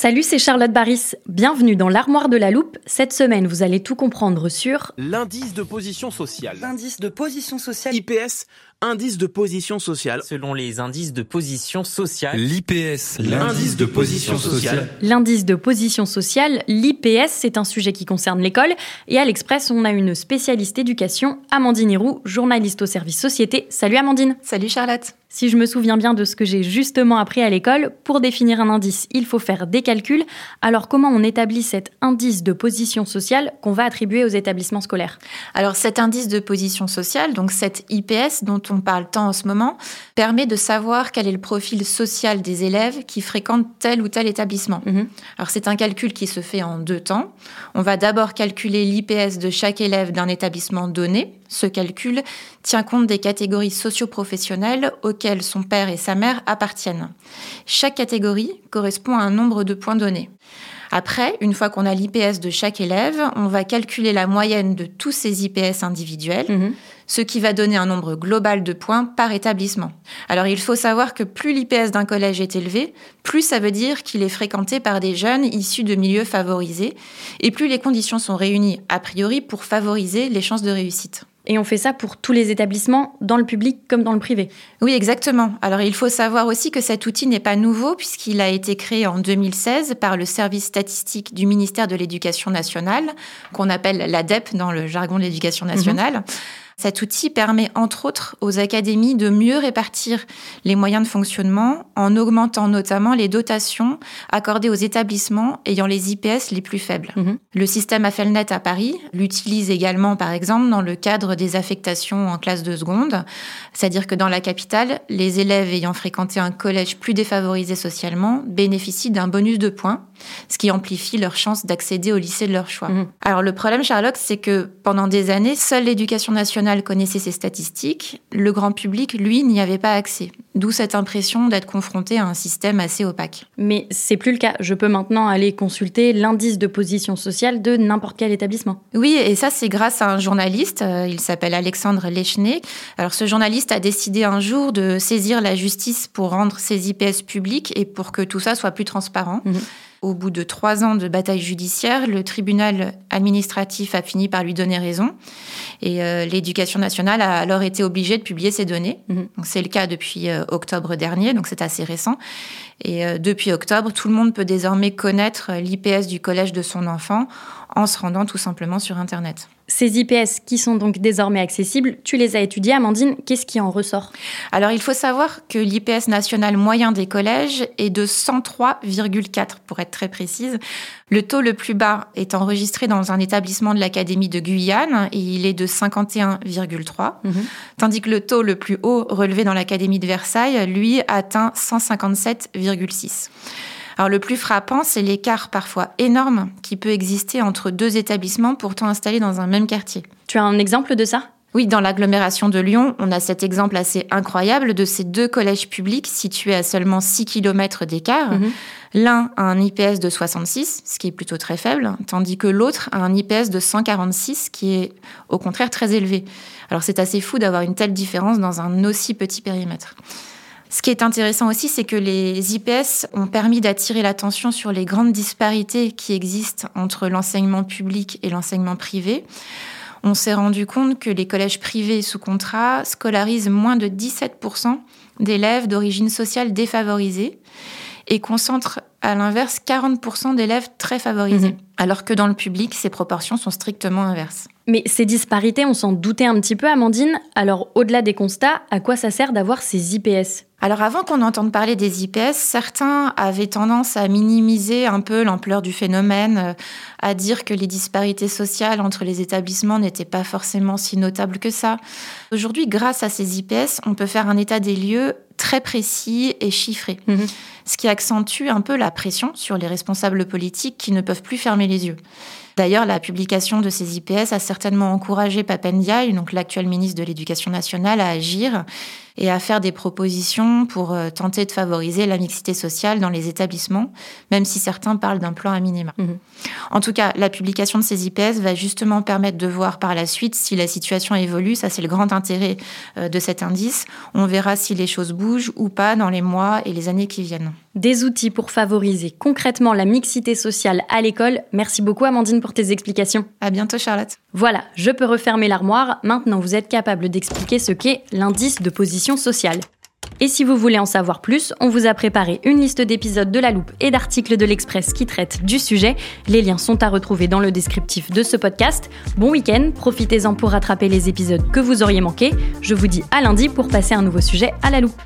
Salut, c'est Charlotte Baris. Bienvenue dans l'armoire de la loupe. Cette semaine, vous allez tout comprendre sur L'indice de position sociale. L'indice de position sociale. IPS, indice de position sociale. Selon les indices de position sociale. L'IPS, L'indice de position sociale. l'indice de position sociale. L'IPS, c'est un sujet qui concerne l'école. Et à l'Express, on a une spécialiste éducation, Amandine Hiroux, journaliste au service société. Salut Amandine. Salut Charlotte. Si je me souviens bien de ce que j'ai justement appris à l'école, pour définir un indice, il faut faire des calculs. Alors comment on établit cet indice de position sociale qu'on va attribuer aux établissements scolaires? Alors cet indice de position sociale, donc cet IPS dont on parle tant en ce moment, permet de savoir quel est le profil social des élèves qui fréquentent tel ou tel établissement. Mhm. Alors c'est un calcul qui se fait en deux temps. On va d'abord calculer l'IPS de chaque élève d'un établissement donné. Ce calcul tient compte des catégories socio-professionnelles auxquelles son père et sa mère appartiennent. Chaque catégorie correspond à un nombre de points donnés. Après, une fois qu'on a l'IPS de chaque élève, on va calculer la moyenne de tous ces IPS individuels, Mhm. ce qui va donner un nombre global de points par établissement. Alors il faut savoir que plus l'IPS d'un collège est élevé, plus ça veut dire qu'il est fréquenté par des jeunes issus de milieux favorisés, et plus les conditions sont réunies a priori pour favoriser les chances de réussite. Et on fait ça pour tous les établissements, dans le public comme dans le privé. Oui, exactement. Alors il faut savoir aussi que cet outil n'est pas nouveau puisqu'il a été créé en 2016 par le service statistique du ministère de l'Éducation nationale, qu'on appelle l'ADEP dans le jargon de l'éducation nationale. Cet outil permet entre autres aux académies de mieux répartir les moyens de fonctionnement en augmentant notamment les dotations accordées aux établissements ayant les IPS les plus faibles. Mhm. Le système Affelnet à Paris l'utilise également par exemple dans le cadre des affectations en classe de seconde, c'est-à-dire que dans la capitale, les élèves ayant fréquenté un collège plus défavorisé socialement bénéficient d'un bonus de points, ce qui amplifie leur chance d'accéder au lycée de leur choix. Mhm. Alors le problème, Sherlock, c'est que pendant des années, seule l'éducation nationale connaissait ces statistiques. Le grand public, lui, n'y avait pas accès. D'où cette impression d'être confronté à un système assez opaque. Mais c'est plus le cas. Je peux maintenant aller consulter l'indice de position sociale de n'importe quel établissement. Oui, et ça, c'est grâce à un journaliste. euh, Il s'appelle Alexandre Lechner. Alors, ce journaliste a décidé un jour de saisir la justice pour rendre ses IPS publics et pour que tout ça soit plus transparent. Mhm. Au bout de trois ans de bataille judiciaire, le tribunal administratif a fini par lui donner raison. Et euh, l'éducation nationale a alors été obligée de publier ces données. Mhm. C'est le cas depuis euh, octobre dernier, donc c'est assez récent. Et euh, depuis octobre, tout le monde peut désormais connaître l'IPS du collège de son enfant en se rendant tout simplement sur Internet. Ces IPS qui sont donc désormais accessibles, tu les as étudiés, Amandine. Qu'est-ce qui en ressort? Alors, il faut savoir que l'IPS national moyen des collèges est de 103,4 pour être très précise. Le taux le plus bas est enregistré dans un établissement de l'Académie de Guyane et il est de 51,3, Mhm. tandis que le taux le plus haut relevé dans l'Académie de Versailles, lui, atteint 157,6. Alors le plus frappant, c'est l'écart parfois énorme qui peut exister entre deux établissements pourtant installés dans un même quartier. Tu as un exemple de ça? Oui, dans l'agglomération de Lyon, on a cet exemple assez incroyable de ces deux collèges publics situés à seulement 6 km d'écart. Mhm. L'un a un IPS de 66, ce qui est plutôt très faible, tandis que l'autre a un IPS de 146, qui est au contraire très élevé. Alors c'est assez fou d'avoir une telle différence dans un aussi petit périmètre. Ce qui est intéressant aussi, c'est que les IPS ont permis d'attirer l'attention sur les grandes disparités qui existent entre l'enseignement public et l'enseignement privé. On s'est rendu compte que les collèges privés sous contrat scolarisent moins de 17% d'élèves d'origine sociale défavorisée et concentrent à l'inverse 40% d'élèves très favorisés, mhm. alors que dans le public, ces proportions sont strictement inverses. Mais ces disparités, on s'en doutait un petit peu, Amandine. Alors, au-delà des constats, à quoi ça sert d'avoir ces IPS alors avant qu'on entende parler des IPS, certains avaient tendance à minimiser un peu l'ampleur du phénomène, euh, à dire que les disparités sociales entre les établissements n'étaient pas forcément si notables que ça. Aujourd'hui, grâce à ces IPS, on peut faire un état des lieux très précis et chiffré, mhm. ce qui accentue un peu la pression sur les responsables politiques qui ne peuvent plus fermer les yeux. D'ailleurs, la publication de ces IPS a certainement encouragé Papendiaï, donc l'actuel ministre de l'Éducation nationale, à agir et à faire des propositions pour euh, tenter de favoriser la mixité sociale dans les établissements, même si certains parlent d'un plan à minima. Mhm. En tout cas, la publication de ces IPS va justement permettre de voir par la suite si la situation évolue. Ça, c'est le grand intérêt euh, de cet indice. On verra si les choses bougent ou pas dans les mois et les années qui viennent. Des outils pour favoriser concrètement la mixité sociale à l'école. Merci beaucoup Amandine pour tes explications. À bientôt Charlotte. Voilà, je peux refermer l'armoire. Maintenant, vous êtes capable d'expliquer ce qu'est l'indice de position sociale. Et si vous voulez en savoir plus, on vous a préparé une liste d'épisodes de La Loupe et d'articles de l'Express qui traitent du sujet. Les liens sont à retrouver dans le descriptif de ce podcast. Bon week-end, profitez-en pour rattraper les épisodes que vous auriez manqués. Je vous dis à lundi pour passer un nouveau sujet à La Loupe.